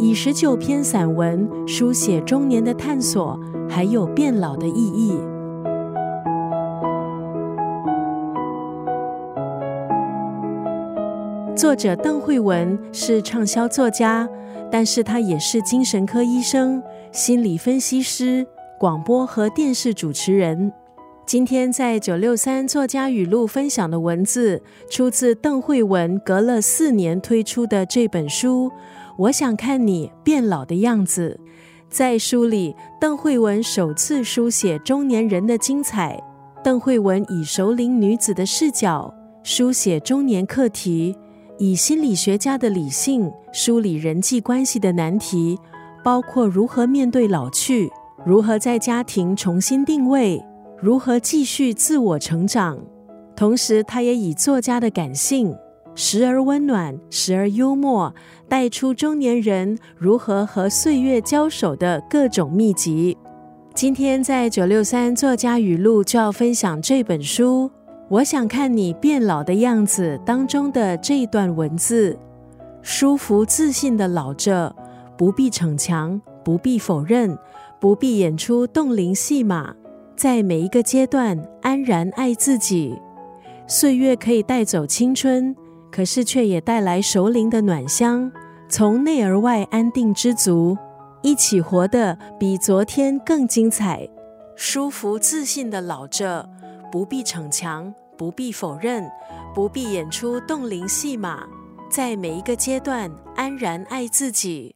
以十九篇散文书写中年的探索，还有变老的意义。作者邓慧文是畅销作家，但是他也是精神科医生、心理分析师、广播和电视主持人。今天在九六三作家语录分享的文字，出自邓慧文隔了四年推出的这本书。我想看你变老的样子。在书里，邓慧文首次书写中年人的精彩。邓慧文以熟龄女子的视角书写中年课题，以心理学家的理性梳理人际关系的难题，包括如何面对老去，如何在家庭重新定位，如何继续自我成长。同时，他也以作家的感性。时而温暖，时而幽默，带出中年人如何和岁月交手的各种秘籍。今天在九六三作家语录就要分享这本书。我想看你变老的样子当中的这一段文字：舒服自信的老着，不必逞强，不必否认，不必演出动灵戏码，在每一个阶段安然爱自己。岁月可以带走青春。可是，却也带来熟龄的暖香，从内而外安定知足，一起活得比昨天更精彩，舒服自信的老着，不必逞强，不必否认，不必演出冻龄戏码，在每一个阶段安然爱自己。